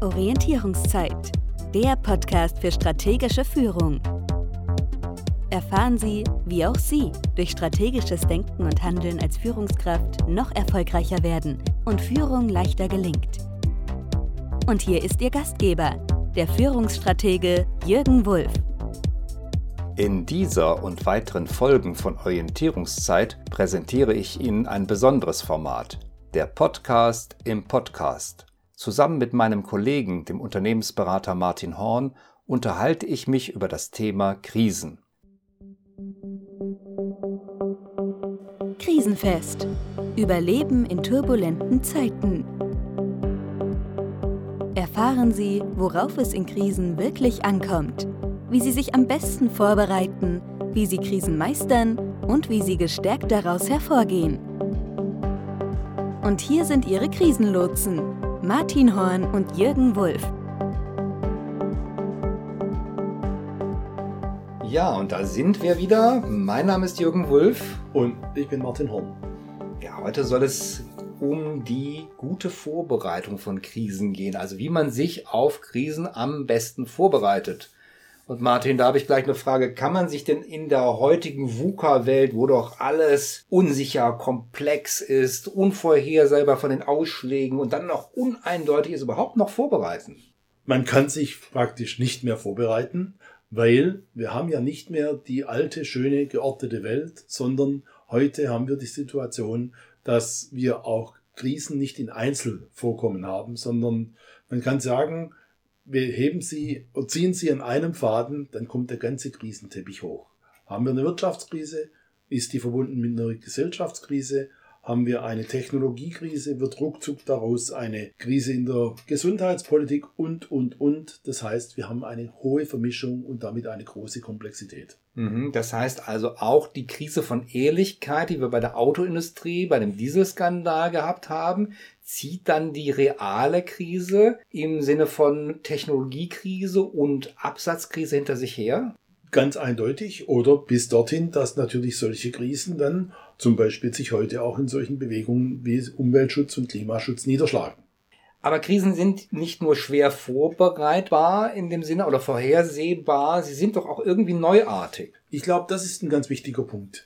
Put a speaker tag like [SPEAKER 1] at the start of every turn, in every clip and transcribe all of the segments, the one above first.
[SPEAKER 1] Orientierungszeit, der Podcast für strategische Führung. Erfahren Sie, wie auch Sie durch strategisches Denken und Handeln als Führungskraft noch erfolgreicher werden und Führung leichter gelingt. Und hier ist Ihr Gastgeber, der Führungsstratege Jürgen Wulff.
[SPEAKER 2] In dieser und weiteren Folgen von Orientierungszeit präsentiere ich Ihnen ein besonderes Format, der Podcast im Podcast. Zusammen mit meinem Kollegen, dem Unternehmensberater Martin Horn, unterhalte ich mich über das Thema Krisen.
[SPEAKER 1] Krisenfest. Überleben in turbulenten Zeiten. Erfahren Sie, worauf es in Krisen wirklich ankommt, wie Sie sich am besten vorbereiten, wie Sie Krisen meistern und wie Sie gestärkt daraus hervorgehen. Und hier sind Ihre Krisenlotsen, Martin Horn und Jürgen Wulff.
[SPEAKER 2] Ja, und da sind wir wieder. Mein Name ist Jürgen Wulff.
[SPEAKER 3] Und ich bin Martin Horn.
[SPEAKER 2] Ja, heute soll es um die gute Vorbereitung von Krisen gehen. Also wie man sich auf Krisen am besten vorbereitet. Und Martin, da habe ich gleich eine Frage. Kann man sich denn in der heutigen VUCA-Welt, wo doch alles unsicher, komplex ist, unvorhersehbar von den Ausschlägen und dann noch uneindeutig ist, überhaupt noch vorbereiten?
[SPEAKER 3] Man kann sich praktisch nicht mehr vorbereiten, weil wir haben ja nicht mehr die alte, schöne, geordnete Welt, sondern heute haben wir die Situation, dass wir auch Krisen nicht in Einzelvorkommen haben, sondern man kann sagen, wir heben sie und ziehen sie an einem Faden, dann kommt der ganze Krisenteppich hoch. Haben wir eine Wirtschaftskrise, ist die verbunden mit einer Gesellschaftskrise, haben wir eine Technologiekrise, wird ruckzuck daraus eine Krise in der Gesundheitspolitik und, und, und. Das heißt, wir haben eine hohe Vermischung und damit eine große Komplexität.
[SPEAKER 2] Mhm, das heißt also auch die Krise von Ehrlichkeit, die wir bei der Autoindustrie, bei dem Dieselskandal gehabt haben, zieht dann die reale Krise im Sinne von Technologiekrise und Absatzkrise hinter sich her?
[SPEAKER 3] Ganz eindeutig. Oder bis dorthin, dass natürlich solche Krisen dann zum Beispiel sich heute auch in solchen Bewegungen wie Umweltschutz und Klimaschutz niederschlagen.
[SPEAKER 2] Aber Krisen sind nicht nur schwer vorbereitbar in dem Sinne oder vorhersehbar, sie sind doch auch irgendwie neuartig.
[SPEAKER 3] Ich glaube, das ist ein ganz wichtiger Punkt.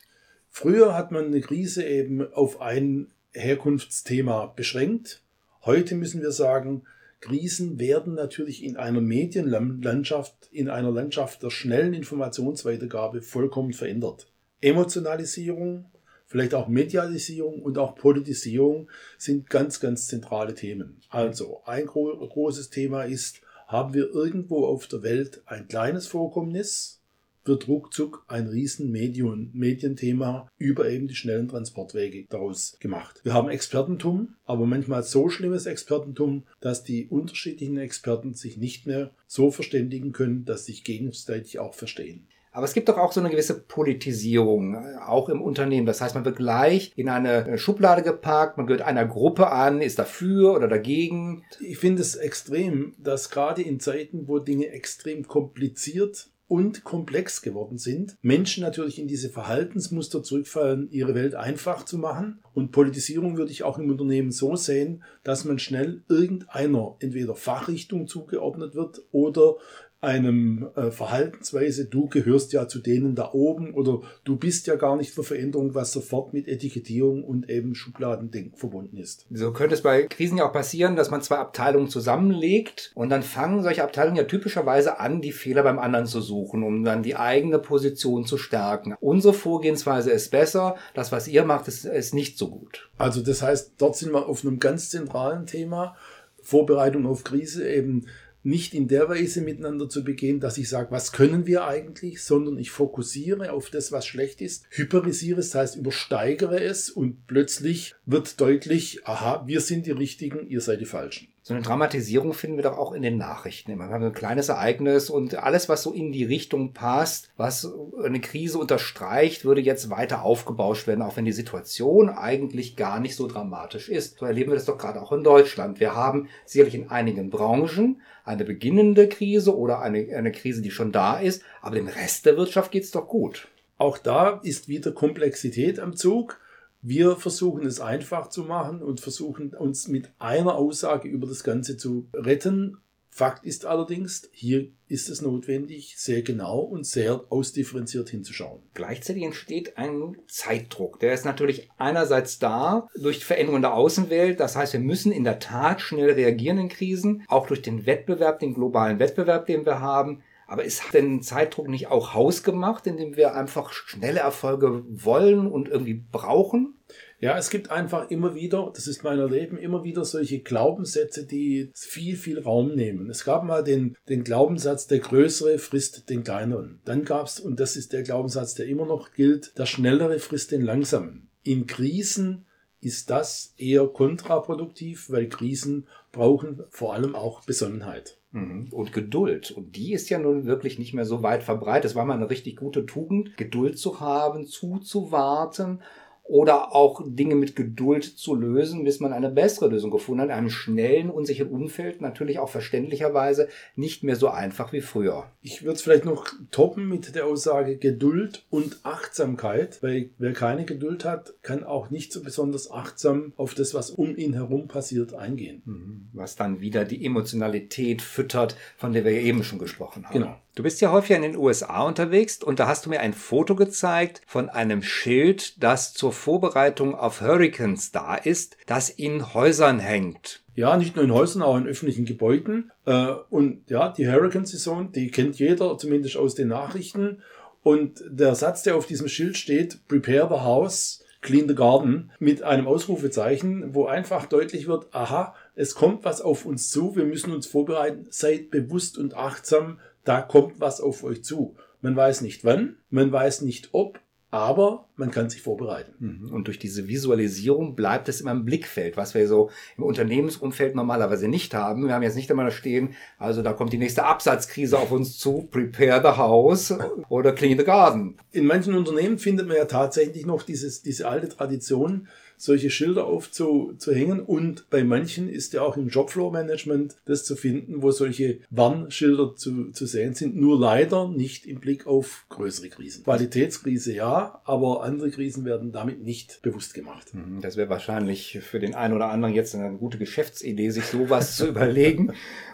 [SPEAKER 3] Früher hat man eine Krise eben auf ein Herkunftsthema beschränkt. Heute müssen wir sagen, Krisen werden natürlich in einer Medienlandschaft, in einer Landschaft der schnellen Informationsweitergabe vollkommen verändert. Emotionalisierung, vielleicht auch Medialisierung und auch Politisierung sind ganz, ganz zentrale Themen. Also ein gro großes Thema ist, haben wir irgendwo auf der Welt ein kleines Vorkommnis, wird ruckzuck ein riesen Medien, Medienthema über eben die schnellen Transportwege daraus gemacht. Wir haben Expertentum, aber manchmal so schlimmes Expertentum, dass die unterschiedlichen Experten sich nicht mehr so verständigen können, dass sich gegenseitig auch verstehen.
[SPEAKER 2] Aber es gibt doch auch so eine gewisse Politisierung, auch im Unternehmen. Das heißt, man wird gleich in eine Schublade geparkt, man gehört einer Gruppe an, ist dafür oder dagegen.
[SPEAKER 3] Ich finde es extrem, dass gerade in Zeiten, wo Dinge extrem kompliziert und komplex geworden sind, Menschen natürlich in diese Verhaltensmuster zurückfallen, ihre Welt einfach zu machen. Und Politisierung würde ich auch im Unternehmen so sehen, dass man schnell irgendeiner entweder Fachrichtung zugeordnet wird oder einem äh, Verhaltensweise, du gehörst ja zu denen da oben oder du bist ja gar nicht für Veränderung, was sofort mit Etikettierung und eben Schubladendenken verbunden ist.
[SPEAKER 2] So könnte es bei Krisen ja auch passieren, dass man zwei Abteilungen zusammenlegt und dann fangen solche Abteilungen ja typischerweise an, die Fehler beim anderen zu suchen, um dann die eigene Position zu stärken. Unsere Vorgehensweise ist besser, das, was ihr macht, ist, ist nicht so gut.
[SPEAKER 3] Also das heißt, dort sind wir auf einem ganz zentralen Thema, Vorbereitung auf Krise eben nicht in der Weise miteinander zu begehen, dass ich sage, was können wir eigentlich, sondern ich fokussiere auf das, was schlecht ist, hyperisiere es, das heißt übersteigere es und plötzlich wird deutlich, aha, wir sind die Richtigen, ihr seid die Falschen.
[SPEAKER 2] So eine Dramatisierung finden wir doch auch in den Nachrichten. Wir haben ein kleines Ereignis und alles, was so in die Richtung passt, was eine Krise unterstreicht, würde jetzt weiter aufgebauscht werden, auch wenn die Situation eigentlich gar nicht so dramatisch ist. So erleben wir das doch gerade auch in Deutschland. Wir haben sicherlich in einigen Branchen eine beginnende Krise oder eine, eine Krise, die schon da ist, aber dem Rest der Wirtschaft geht's doch gut.
[SPEAKER 3] Auch da ist wieder Komplexität am Zug. Wir versuchen es einfach zu machen und versuchen uns mit einer Aussage über das Ganze zu retten Fakt ist allerdings, hier ist es notwendig, sehr genau und sehr ausdifferenziert hinzuschauen.
[SPEAKER 2] Gleichzeitig entsteht ein Zeitdruck. Der ist natürlich einerseits da durch die Veränderung der Außenwelt. Das heißt, wir müssen in der Tat schnell reagieren in Krisen, auch durch den Wettbewerb, den globalen Wettbewerb, den wir haben. Aber ist denn Zeitdruck nicht auch hausgemacht, indem wir einfach schnelle Erfolge wollen und irgendwie brauchen?
[SPEAKER 3] Ja, es gibt einfach immer wieder, das ist mein Erleben, immer wieder solche Glaubenssätze, die viel, viel Raum nehmen. Es gab mal den, den Glaubenssatz, der Größere frisst den Kleineren. Dann gab es, und das ist der Glaubenssatz, der immer noch gilt, der Schnellere frisst den Langsamen. In Krisen ist das eher kontraproduktiv, weil Krisen brauchen vor allem auch Besonnenheit.
[SPEAKER 2] Mhm. Und Geduld. Und die ist ja nun wirklich nicht mehr so weit verbreitet. Es war mal eine richtig gute Tugend, Geduld zu haben, zuzuwarten oder auch Dinge mit Geduld zu lösen, bis man eine bessere Lösung gefunden hat. In einem schnellen, unsicheren Umfeld natürlich auch verständlicherweise nicht mehr so einfach wie früher.
[SPEAKER 3] Ich würde es vielleicht noch toppen mit der Aussage Geduld und Achtsamkeit, weil wer keine Geduld hat, kann auch nicht so besonders achtsam auf das, was um ihn herum passiert, eingehen.
[SPEAKER 2] Mhm. Was dann wieder die Emotionalität füttert, von der wir eben schon gesprochen haben.
[SPEAKER 3] Genau.
[SPEAKER 2] Du bist ja häufig in den USA unterwegs und da hast du mir ein Foto gezeigt von einem Schild, das zur Vorbereitung auf Hurricanes da ist, das in Häusern hängt.
[SPEAKER 3] Ja, nicht nur in Häusern, auch in öffentlichen Gebäuden. Äh, und ja, die Hurricane-Saison, die kennt jeder, zumindest aus den Nachrichten. Und der Satz, der auf diesem Schild steht, Prepare the House, Clean the Garden, mit einem Ausrufezeichen, wo einfach deutlich wird, aha, es kommt was auf uns zu, wir müssen uns vorbereiten, seid bewusst und achtsam, da kommt was auf euch zu. Man weiß nicht wann, man weiß nicht ob, aber man kann sich vorbereiten.
[SPEAKER 2] Mhm. Und durch diese Visualisierung bleibt es immer im Blickfeld, was wir so im Unternehmensumfeld normalerweise nicht haben. Wir haben jetzt nicht einmal da stehen, also da kommt die nächste Absatzkrise auf uns zu, prepare the house oder clean the garden.
[SPEAKER 3] In manchen Unternehmen findet man ja tatsächlich noch dieses, diese alte Tradition, solche Schilder aufzuhängen. Und bei manchen ist ja auch im Jobflow-Management das zu finden, wo solche Warnschilder zu, zu sehen sind. Nur leider nicht im Blick auf größere Krisen. Qualitätskrise ja, aber andere Krisen werden damit nicht bewusst gemacht.
[SPEAKER 2] Mhm, das wäre wahrscheinlich für den einen oder anderen jetzt eine gute Geschäftsidee, sich sowas zu überlegen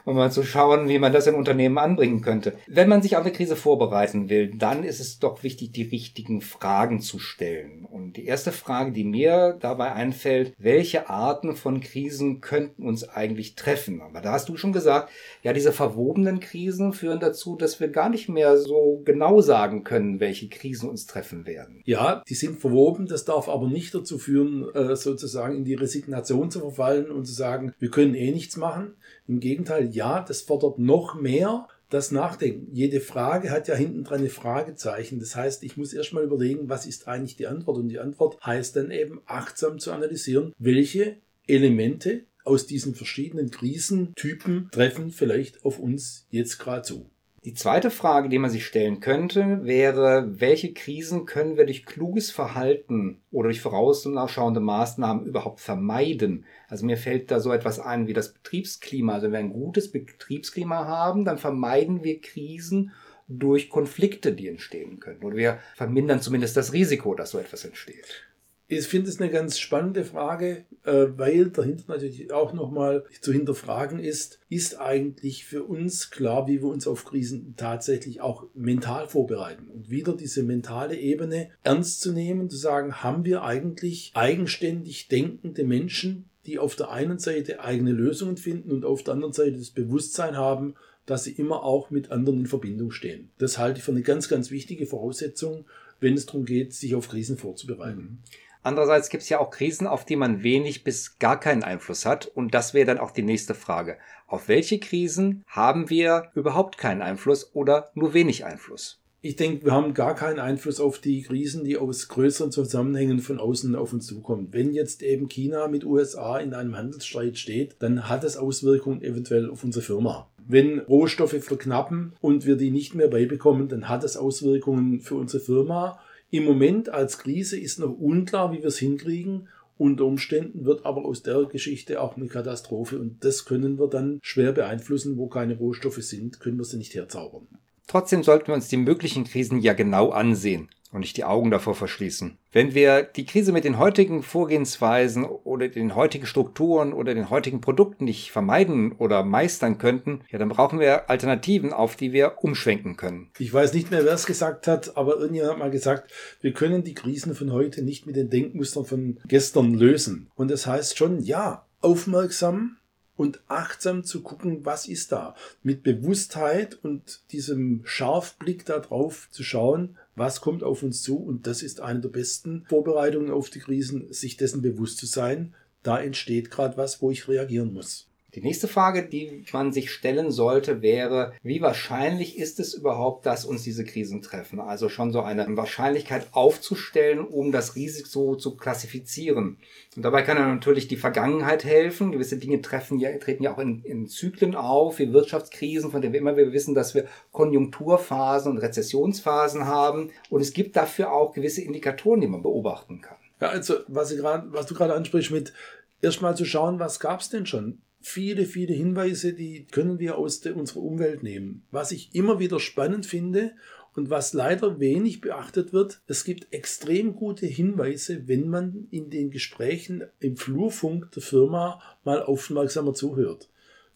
[SPEAKER 2] um mal zu schauen, wie man das in Unternehmen anbringen könnte. Wenn man sich auf eine Krise vorbereiten will, dann ist es doch wichtig, die richtigen Fragen zu stellen. Und die erste Frage, die mir dabei einfällt, welche Arten von Krisen könnten uns eigentlich treffen? Aber da hast du schon gesagt, ja, diese verwobenen Krisen führen dazu, dass wir gar nicht mehr so genau sagen können, welche Krisen uns treffen werden.
[SPEAKER 3] Ja, die sind verwoben. Das darf aber nicht dazu führen, äh, sozusagen in die Resignation zu verfallen und zu sagen, wir können eh nichts machen. Im Gegenteil, ja, das fordert noch mehr das Nachdenken. Jede Frage hat ja hinten dran ein Fragezeichen. Das heißt, ich muss erstmal überlegen, was ist eigentlich die Antwort? Und die Antwort heißt dann eben achtsam zu analysieren, welche Elemente aus diesen verschiedenen Krisentypen treffen vielleicht auf uns jetzt gerade zu.
[SPEAKER 2] Die zweite Frage, die man sich stellen könnte, wäre, welche Krisen können wir durch kluges Verhalten oder durch vorausschauende Maßnahmen überhaupt vermeiden? Also mir fällt da so etwas ein wie das Betriebsklima. Also wenn wir ein gutes Betriebsklima haben, dann vermeiden wir Krisen durch Konflikte, die entstehen können. Oder wir vermindern zumindest das Risiko, dass so etwas entsteht.
[SPEAKER 3] Ich finde es eine ganz spannende Frage, äh, weil dahinter natürlich auch nochmal zu hinterfragen ist, ist eigentlich für uns klar, wie wir uns auf Krisen tatsächlich auch mental vorbereiten. Und wieder diese mentale Ebene ernst zu nehmen, zu sagen, haben wir eigentlich eigenständig denkende Menschen, die auf der einen Seite eigene Lösungen finden und auf der anderen Seite das Bewusstsein haben, dass sie immer auch mit anderen in Verbindung stehen. Das halte ich für eine ganz, ganz wichtige Voraussetzung, wenn es darum geht, sich auf Krisen vorzubereiten. Mhm.
[SPEAKER 2] Andererseits gibt es ja auch Krisen, auf die man wenig bis gar keinen Einfluss hat. Und das wäre dann auch die nächste Frage. Auf welche Krisen haben wir überhaupt keinen Einfluss oder nur wenig Einfluss?
[SPEAKER 3] Ich denke, wir haben gar keinen Einfluss auf die Krisen, die aus größeren Zusammenhängen von außen auf uns zukommen. Wenn jetzt eben China mit USA in einem Handelsstreit steht, dann hat es Auswirkungen eventuell auf unsere Firma. Wenn Rohstoffe verknappen und wir die nicht mehr beibekommen, dann hat es Auswirkungen für unsere Firma im Moment als Krise ist noch unklar, wie wir es hinkriegen. Unter Umständen wird aber aus der Geschichte auch eine Katastrophe und das können wir dann schwer beeinflussen, wo keine Rohstoffe sind, können wir sie nicht herzaubern.
[SPEAKER 2] Trotzdem sollten wir uns die möglichen Krisen ja genau ansehen und nicht die Augen davor verschließen. Wenn wir die Krise mit den heutigen Vorgehensweisen oder den heutigen Strukturen oder den heutigen Produkten nicht vermeiden oder meistern könnten, ja, dann brauchen wir Alternativen, auf die wir umschwenken können.
[SPEAKER 3] Ich weiß nicht mehr, wer es gesagt hat, aber irgendjemand hat mal gesagt, wir können die Krisen von heute nicht mit den Denkmustern von gestern lösen. Und das heißt schon, ja, aufmerksam und achtsam zu gucken, was ist da. Mit Bewusstheit und diesem Scharfblick darauf zu schauen, was kommt auf uns zu. Und das ist eine der besten Vorbereitungen auf die Krisen, sich dessen bewusst zu sein. Da entsteht gerade was, wo ich reagieren muss.
[SPEAKER 2] Die nächste Frage, die man sich stellen sollte, wäre, wie wahrscheinlich ist es überhaupt, dass uns diese Krisen treffen? Also schon so eine Wahrscheinlichkeit aufzustellen, um das Risiko zu klassifizieren. Und dabei kann natürlich die Vergangenheit helfen. Gewisse Dinge treffen ja, treten ja auch in, in Zyklen auf, wie Wirtschaftskrisen, von denen wir immer wieder wissen, dass wir Konjunkturphasen und Rezessionsphasen haben. Und es gibt dafür auch gewisse Indikatoren, die man beobachten kann.
[SPEAKER 3] Ja, also was, grad, was du gerade ansprichst mit erstmal zu schauen, was gab es denn schon? Viele, viele Hinweise, die können wir aus der, unserer Umwelt nehmen. Was ich immer wieder spannend finde und was leider wenig beachtet wird, es gibt extrem gute Hinweise, wenn man in den Gesprächen im Flurfunk der Firma mal aufmerksamer zuhört.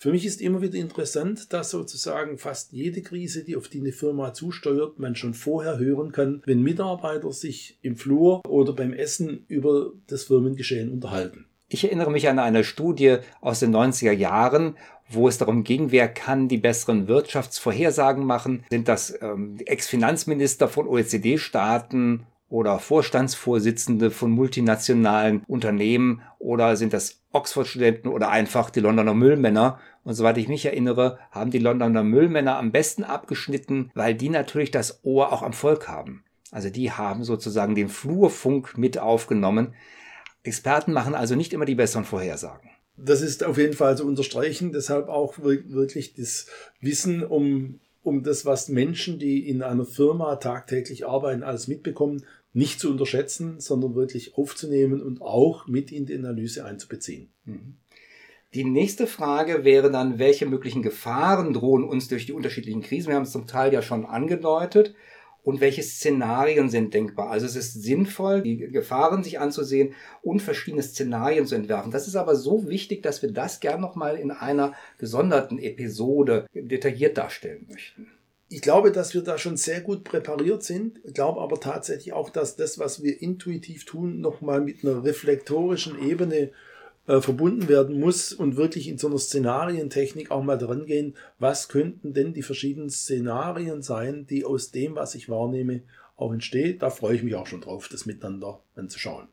[SPEAKER 3] Für mich ist immer wieder interessant, dass sozusagen fast jede Krise, die auf die eine Firma zusteuert, man schon vorher hören kann, wenn Mitarbeiter sich im Flur oder beim Essen über das Firmengeschehen unterhalten.
[SPEAKER 2] Ich erinnere mich an eine Studie aus den 90er Jahren, wo es darum ging, wer kann die besseren Wirtschaftsvorhersagen machen. Sind das ähm, Ex-Finanzminister von OECD-Staaten oder Vorstandsvorsitzende von multinationalen Unternehmen oder sind das Oxford-Studenten oder einfach die Londoner Müllmänner? Und soweit ich mich erinnere, haben die Londoner Müllmänner am besten abgeschnitten, weil die natürlich das Ohr auch am Volk haben. Also die haben sozusagen den Flurfunk mit aufgenommen. Experten machen also nicht immer die besseren Vorhersagen.
[SPEAKER 3] Das ist auf jeden Fall zu unterstreichen. Deshalb auch wirklich das Wissen um, um das, was Menschen, die in einer Firma tagtäglich arbeiten, alles mitbekommen, nicht zu unterschätzen, sondern wirklich aufzunehmen und auch mit in die Analyse einzubeziehen. Mhm.
[SPEAKER 2] Die nächste Frage wäre dann, welche möglichen Gefahren drohen uns durch die unterschiedlichen Krisen? Wir haben es zum Teil ja schon angedeutet und welche Szenarien sind denkbar. Also es ist sinnvoll, die Gefahren sich anzusehen und verschiedene Szenarien zu entwerfen. Das ist aber so wichtig, dass wir das gern nochmal in einer gesonderten Episode detailliert darstellen möchten.
[SPEAKER 3] Ich glaube, dass wir da schon sehr gut präpariert sind. Ich glaube aber tatsächlich auch, dass das, was wir intuitiv tun, nochmal mit einer reflektorischen Ebene äh, verbunden werden muss und wirklich in so einer Szenarientechnik auch mal dran gehen, was könnten denn die verschiedenen Szenarien sein, die aus dem, was ich wahrnehme, auch entstehen. Da freue ich mich auch schon drauf, das miteinander anzuschauen.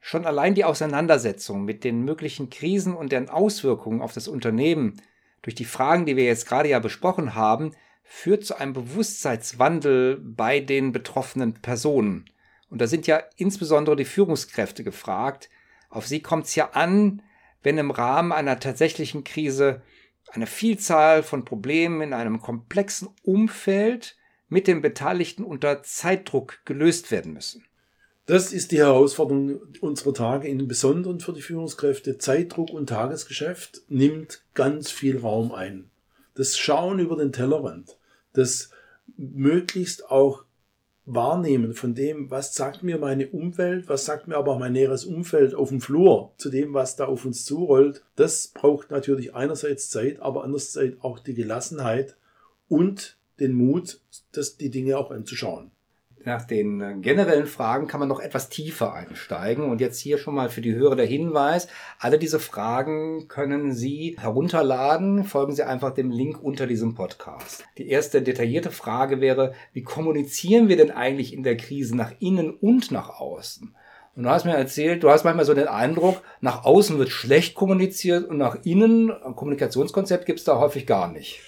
[SPEAKER 2] Schon allein die Auseinandersetzung mit den möglichen Krisen und deren Auswirkungen auf das Unternehmen durch die Fragen, die wir jetzt gerade ja besprochen haben, führt zu einem Bewusstseinswandel bei den betroffenen Personen. Und da sind ja insbesondere die Führungskräfte gefragt, auf sie kommt es ja an, wenn im Rahmen einer tatsächlichen Krise eine Vielzahl von Problemen in einem komplexen Umfeld mit den Beteiligten unter Zeitdruck gelöst werden müssen.
[SPEAKER 3] Das ist die Herausforderung unserer Tage, im Besonderen für die Führungskräfte. Zeitdruck und Tagesgeschäft nimmt ganz viel Raum ein. Das Schauen über den Tellerrand, das möglichst auch Wahrnehmen von dem, was sagt mir meine Umwelt, was sagt mir aber auch mein näheres Umfeld auf dem Flur zu dem, was da auf uns zurollt, das braucht natürlich einerseits Zeit, aber andererseits auch die Gelassenheit und den Mut, das, die Dinge auch anzuschauen
[SPEAKER 2] nach den äh, generellen Fragen kann man noch etwas tiefer einsteigen. Und jetzt hier schon mal für die Hörer der Hinweis. Alle diese Fragen können Sie herunterladen. Folgen Sie einfach dem Link unter diesem Podcast. Die erste detaillierte Frage wäre, wie kommunizieren wir denn eigentlich in der Krise nach innen und nach außen? Und du hast mir erzählt, du hast manchmal so den Eindruck, nach außen wird schlecht kommuniziert und nach innen, ein Kommunikationskonzept gibt es da häufig gar nicht.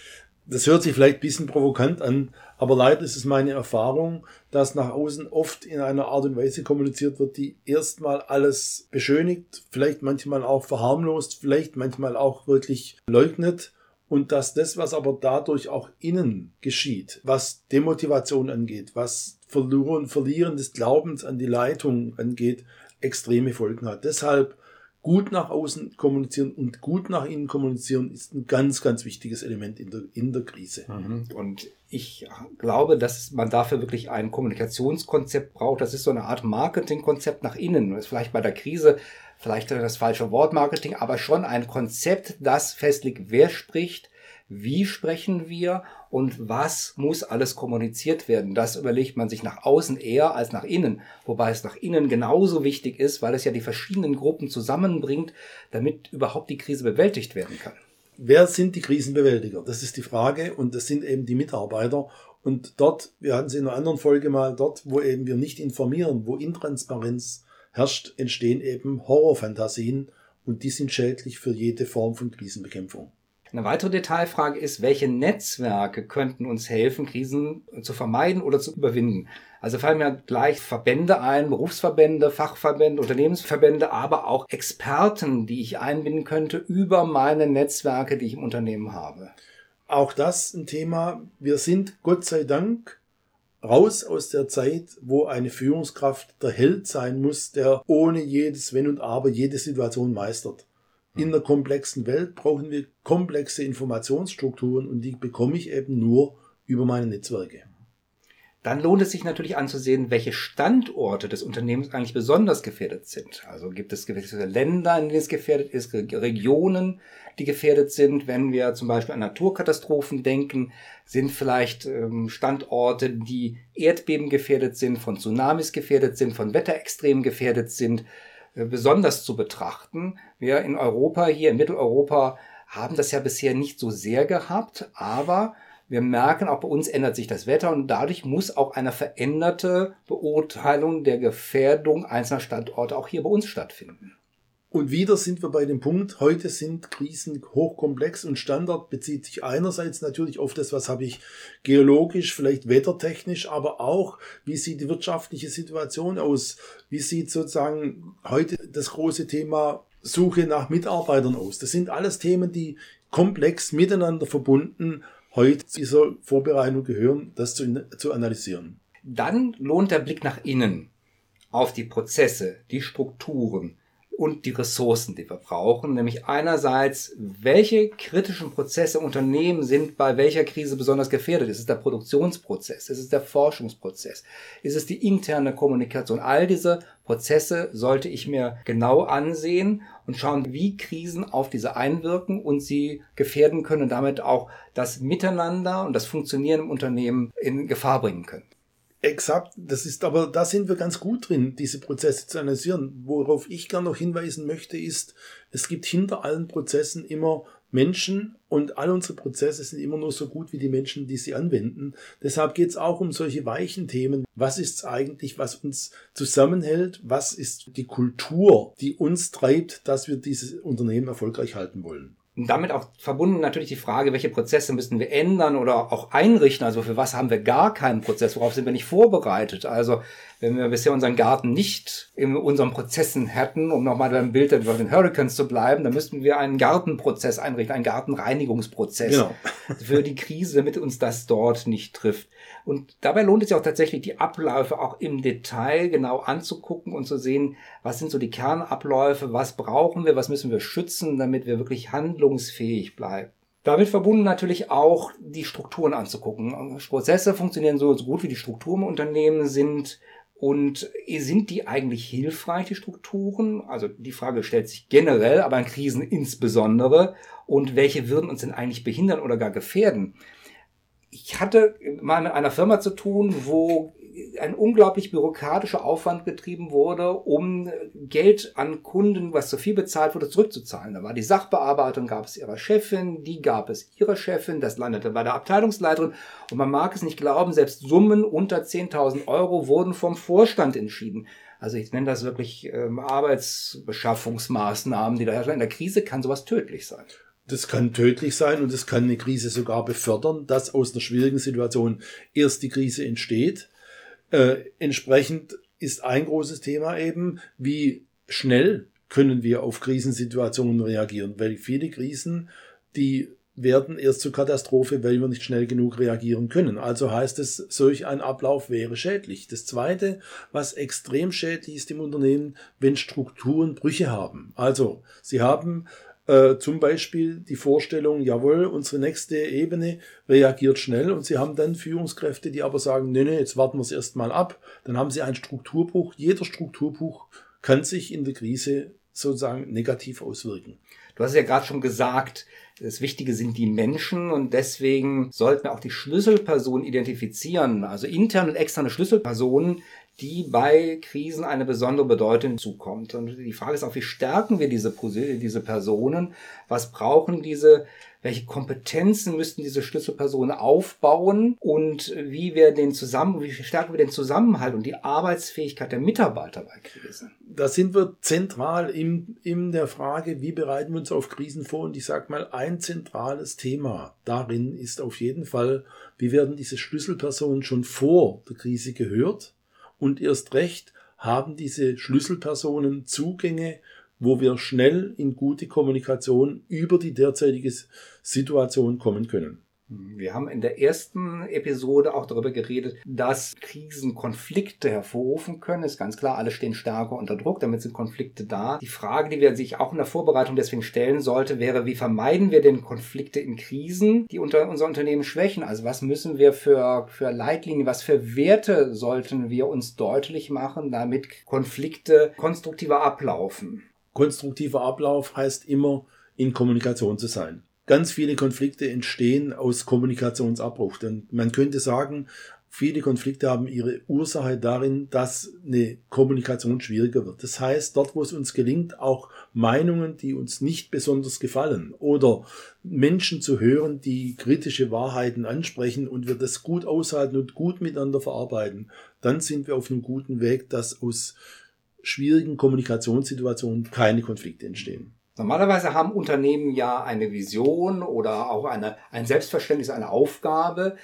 [SPEAKER 3] Das hört sich vielleicht ein bisschen provokant an, aber leider ist es meine Erfahrung, dass nach außen oft in einer Art und Weise kommuniziert wird, die erstmal alles beschönigt, vielleicht manchmal auch verharmlost, vielleicht manchmal auch wirklich leugnet und dass das, was aber dadurch auch innen geschieht, was Demotivation angeht, was Verlieren, Verlieren des Glaubens an die Leitung angeht, extreme Folgen hat. Deshalb gut nach außen kommunizieren und gut nach innen kommunizieren ist ein ganz, ganz wichtiges Element in der, in der Krise.
[SPEAKER 2] Mhm. Und ich glaube, dass man dafür wirklich ein Kommunikationskonzept braucht. Das ist so eine Art Marketingkonzept nach innen. Das ist vielleicht bei der Krise vielleicht das falsche Wort Marketing, aber schon ein Konzept, das festlegt, wer spricht, wie sprechen wir und was muss alles kommuniziert werden. Das überlegt man sich nach außen eher als nach innen, wobei es nach innen genauso wichtig ist, weil es ja die verschiedenen Gruppen zusammenbringt, damit überhaupt die Krise bewältigt werden kann.
[SPEAKER 3] Wer sind die Krisenbewältiger? Das ist die Frage und das sind eben die Mitarbeiter. Und dort, wir hatten es in einer anderen Folge mal, dort, wo eben wir nicht informieren, wo Intransparenz herrscht, entstehen eben Horrorfantasien und die sind schädlich für jede Form von Krisenbekämpfung.
[SPEAKER 2] Eine weitere Detailfrage ist, welche Netzwerke könnten uns helfen, Krisen zu vermeiden oder zu überwinden? Also fallen mir gleich Verbände ein, Berufsverbände, Fachverbände, Unternehmensverbände, aber auch Experten, die ich einbinden könnte über meine Netzwerke, die ich im Unternehmen habe.
[SPEAKER 3] Auch das ein Thema. Wir sind Gott sei Dank raus aus der Zeit, wo eine Führungskraft der Held sein muss, der ohne jedes Wenn und Aber jede Situation meistert. In der komplexen Welt brauchen wir komplexe Informationsstrukturen und die bekomme ich eben nur über meine Netzwerke.
[SPEAKER 2] Dann lohnt es sich natürlich anzusehen, welche Standorte des Unternehmens eigentlich besonders gefährdet sind. Also gibt es gewisse Länder, in denen es gefährdet ist, Regionen, die gefährdet sind. Wenn wir zum Beispiel an Naturkatastrophen denken, sind vielleicht ähm, Standorte, die Erdbeben gefährdet sind, von Tsunamis gefährdet sind, von Wetterextremen gefährdet sind. Äh, besonders zu betrachten. Wir in Europa, hier in Mitteleuropa, haben das ja bisher nicht so sehr gehabt, aber wir merken, auch bei uns ändert sich das Wetter und dadurch muss auch eine veränderte Beurteilung der Gefährdung einzelner Standorte auch hier bei uns stattfinden.
[SPEAKER 3] Und wieder sind wir bei dem Punkt, heute sind Krisen hochkomplex und Standard bezieht sich einerseits natürlich auf das, was habe ich geologisch, vielleicht wettertechnisch, aber auch, wie sieht die wirtschaftliche Situation aus? Wie sieht sozusagen heute das große Thema Suche nach Mitarbeitern aus? Das sind alles Themen, die komplex miteinander verbunden heute dieser Vorbereitung gehören, das zu, zu analysieren.
[SPEAKER 2] Dann lohnt der Blick nach innen auf die Prozesse, die Strukturen, und die Ressourcen, die wir brauchen. Nämlich einerseits, welche kritischen Prozesse Unternehmen sind bei welcher Krise besonders gefährdet. Ist es der Produktionsprozess? Ist es der Forschungsprozess? Ist es die interne Kommunikation? All diese Prozesse sollte ich mir genau ansehen und schauen, wie Krisen auf diese einwirken und sie gefährden können und damit auch das Miteinander und das Funktionieren im Unternehmen in Gefahr bringen können.
[SPEAKER 3] Exakt, das ist aber, da sind wir ganz gut drin, diese Prozesse zu analysieren. Worauf ich gerne noch hinweisen möchte, ist, es gibt hinter allen Prozessen immer Menschen und all unsere Prozesse sind immer nur so gut wie die Menschen, die sie anwenden. Deshalb geht es auch um solche weichen Themen. Was ist eigentlich, was uns zusammenhält? Was ist die Kultur, die uns treibt, dass wir dieses Unternehmen erfolgreich halten wollen?
[SPEAKER 2] Und damit auch verbunden natürlich die Frage, welche Prozesse müssen wir ändern oder auch einrichten. Also für was haben wir gar keinen Prozess? Worauf sind wir nicht vorbereitet? Also wenn wir bisher unseren Garten nicht in unseren Prozessen hätten, um nochmal beim Bild über den Hurricanes zu bleiben, dann müssten wir einen Gartenprozess einrichten, einen Gartenreinigungsprozess genau. für die Krise, damit uns das dort nicht trifft. Und dabei lohnt es sich auch tatsächlich, die Abläufe auch im Detail genau anzugucken und zu sehen, was sind so die Kernabläufe, was brauchen wir, was müssen wir schützen, damit wir wirklich handlungsfähig bleiben. Damit verbunden natürlich auch die Strukturen anzugucken. Prozesse funktionieren so gut wie die Strukturen im Unternehmen sind und sind die eigentlich hilfreich, die Strukturen? Also die Frage stellt sich generell, aber in Krisen insbesondere. Und welche würden uns denn eigentlich behindern oder gar gefährden? Ich hatte mal mit einer Firma zu tun, wo ein unglaublich bürokratischer Aufwand betrieben wurde, um Geld an Kunden, was zu viel bezahlt wurde, zurückzuzahlen. Da war die Sachbearbeitung, gab es ihrer Chefin, die gab es ihrer Chefin, das landete bei der Abteilungsleiterin. Und man mag es nicht glauben, selbst Summen unter 10.000 Euro wurden vom Vorstand entschieden. Also ich nenne das wirklich ähm, Arbeitsbeschaffungsmaßnahmen, die da herrschen. In der Krise kann sowas tödlich sein.
[SPEAKER 3] Das kann tödlich sein und es kann eine Krise sogar befördern, dass aus einer schwierigen Situation erst die Krise entsteht äh, entsprechend ist ein großes Thema eben, wie schnell können wir auf Krisensituationen reagieren, weil viele Krisen, die werden erst zur Katastrophe, weil wir nicht schnell genug reagieren können. Also heißt es, solch ein Ablauf wäre schädlich. Das Zweite, was extrem schädlich ist im Unternehmen, wenn Strukturen Brüche haben. Also Sie haben äh, zum Beispiel die Vorstellung, jawohl, unsere nächste Ebene reagiert schnell und Sie haben dann Führungskräfte, die aber sagen, nee, nee, jetzt warten wir es erstmal ab. Dann haben Sie einen Strukturbruch. Jeder Strukturbruch kann sich in der Krise sozusagen negativ auswirken.
[SPEAKER 2] Du hast ja gerade schon gesagt, das Wichtige sind die Menschen und deswegen sollten wir auch die Schlüsselpersonen identifizieren, also interne und externe Schlüsselpersonen, die bei Krisen eine besondere Bedeutung zukommt. Und die Frage ist auch, wie stärken wir diese, diese Personen? Was brauchen diese welche Kompetenzen müssten diese Schlüsselpersonen aufbauen und wie wir den zusammen, wie stärken wir den Zusammenhalt und die Arbeitsfähigkeit der Mitarbeiter bei Krisen?
[SPEAKER 3] Da sind wir zentral in, in der Frage, wie bereiten wir uns auf Krisen vor? Und ich sage mal, ein zentrales Thema darin ist auf jeden Fall, wie werden diese Schlüsselpersonen schon vor der Krise gehört? Und erst recht haben diese Schlüsselpersonen Zugänge wo wir schnell in gute Kommunikation über die derzeitige Situation kommen können.
[SPEAKER 2] Wir haben in der ersten Episode auch darüber geredet, dass Krisen Konflikte hervorrufen können. Ist ganz klar, alle stehen stärker unter Druck, damit sind Konflikte da. Die Frage, die wir sich auch in der Vorbereitung deswegen stellen sollte, wäre, wie vermeiden wir denn Konflikte in Krisen, die unter unser Unternehmen schwächen? Also was müssen wir für, für Leitlinien, was für Werte sollten wir uns deutlich machen, damit Konflikte konstruktiver ablaufen?
[SPEAKER 3] Konstruktiver Ablauf heißt immer, in Kommunikation zu sein. Ganz viele Konflikte entstehen aus Kommunikationsabbruch. Denn man könnte sagen, viele Konflikte haben ihre Ursache darin, dass eine Kommunikation schwieriger wird. Das heißt, dort, wo es uns gelingt, auch Meinungen, die uns nicht besonders gefallen oder Menschen zu hören, die kritische Wahrheiten ansprechen und wir das gut aushalten und gut miteinander verarbeiten, dann sind wir auf einem guten Weg, dass aus schwierigen Kommunikationssituationen keine Konflikte entstehen.
[SPEAKER 2] Normalerweise haben Unternehmen ja eine Vision oder auch eine, ein Selbstverständnis, eine Aufgabe,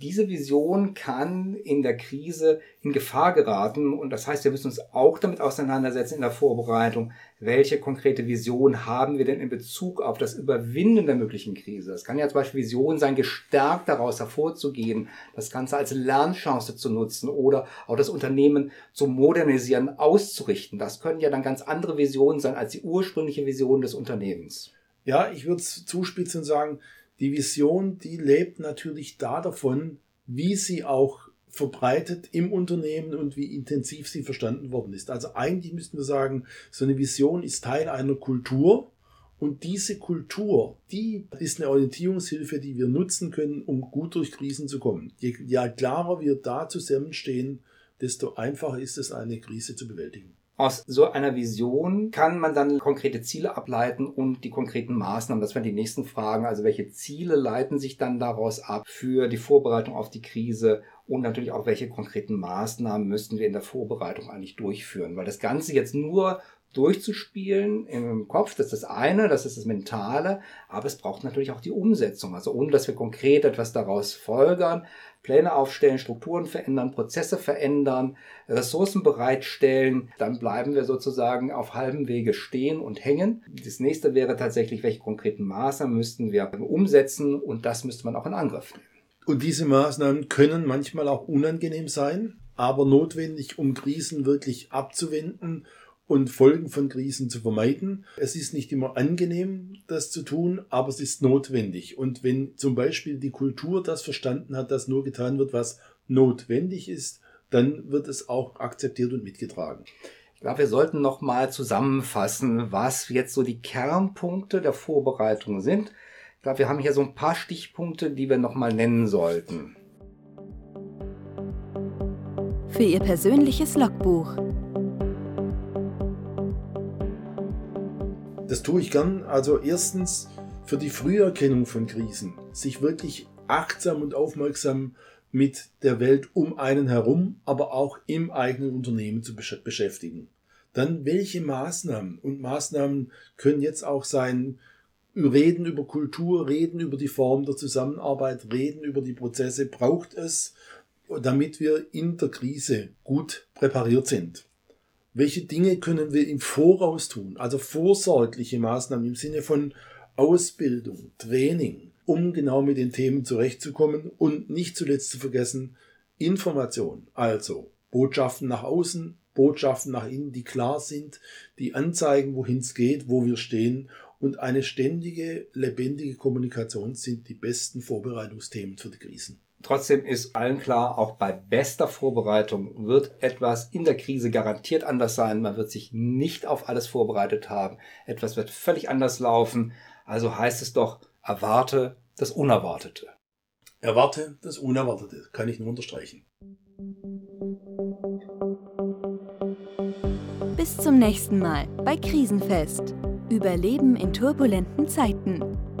[SPEAKER 2] diese Vision kann in der Krise in Gefahr geraten und das heißt, wir müssen uns auch damit auseinandersetzen in der Vorbereitung, welche konkrete Vision haben wir denn in Bezug auf das Überwinden der möglichen Krise. Es kann ja zum Beispiel Vision sein, gestärkt daraus hervorzugehen, das Ganze als Lernchance zu nutzen oder auch das Unternehmen zu modernisieren, auszurichten. Das können ja dann ganz andere Visionen sein als die ursprüngliche Vision des Unternehmens.
[SPEAKER 3] Ja, ich würde es zuspitzen und sagen, die Vision, die lebt natürlich da davon, wie sie auch verbreitet im Unternehmen und wie intensiv sie verstanden worden ist. Also eigentlich müssten wir sagen, so eine Vision ist Teil einer Kultur und diese Kultur, die ist eine Orientierungshilfe, die wir nutzen können, um gut durch Krisen zu kommen. Je, je klarer wir da zusammenstehen, desto einfacher ist es, eine Krise zu bewältigen.
[SPEAKER 2] Aus so einer Vision kann man dann konkrete Ziele ableiten und die konkreten Maßnahmen. Das wären die nächsten Fragen. Also welche Ziele leiten sich dann daraus ab für die Vorbereitung auf die Krise und natürlich auch welche konkreten Maßnahmen müssten wir in der Vorbereitung eigentlich durchführen. Weil das Ganze jetzt nur durchzuspielen im Kopf, das ist das eine, das ist das Mentale, aber es braucht natürlich auch die Umsetzung. Also ohne dass wir konkret etwas daraus folgern, Pläne aufstellen, Strukturen verändern, Prozesse verändern, Ressourcen bereitstellen, dann bleiben wir sozusagen auf halbem Wege stehen und hängen. Das nächste wäre tatsächlich, welche konkreten Maßnahmen müssten wir umsetzen und das müsste man auch in Angriff nehmen.
[SPEAKER 3] Und diese Maßnahmen können manchmal auch unangenehm sein, aber notwendig, um Krisen wirklich abzuwenden und Folgen von Krisen zu vermeiden. Es ist nicht immer angenehm, das zu tun, aber es ist notwendig. Und wenn zum Beispiel die Kultur das verstanden hat, dass nur getan wird, was notwendig ist, dann wird es auch akzeptiert und mitgetragen.
[SPEAKER 2] Ich glaube, wir sollten noch mal zusammenfassen, was jetzt so die Kernpunkte der Vorbereitung sind. Ich glaube, wir haben hier so ein paar Stichpunkte, die wir noch mal nennen sollten.
[SPEAKER 1] Für Ihr persönliches Logbuch
[SPEAKER 3] Das tue ich gern. Also erstens für die Früherkennung von Krisen. Sich wirklich achtsam und aufmerksam mit der Welt um einen herum, aber auch im eigenen Unternehmen zu beschäftigen. Dann welche Maßnahmen und Maßnahmen können jetzt auch sein, reden über Kultur, reden über die Form der Zusammenarbeit, reden über die Prozesse, braucht es, damit wir in der Krise gut präpariert sind welche Dinge können wir im Voraus tun, also vorsorgliche Maßnahmen im Sinne von Ausbildung, Training, um genau mit den Themen zurechtzukommen und nicht zuletzt zu vergessen, Information, also Botschaften nach außen, Botschaften nach innen, die klar sind, die anzeigen, wohin es geht, wo wir stehen und eine ständige, lebendige Kommunikation sind die besten Vorbereitungsthemen für die Krisen.
[SPEAKER 2] Trotzdem ist allen klar, auch bei bester Vorbereitung wird etwas in der Krise garantiert anders sein. Man wird sich nicht auf alles vorbereitet haben. Etwas wird völlig anders laufen. Also heißt es doch, erwarte das Unerwartete.
[SPEAKER 3] Erwarte das Unerwartete, kann ich nur unterstreichen.
[SPEAKER 1] Bis zum nächsten Mal bei Krisenfest. Überleben in turbulenten Zeiten.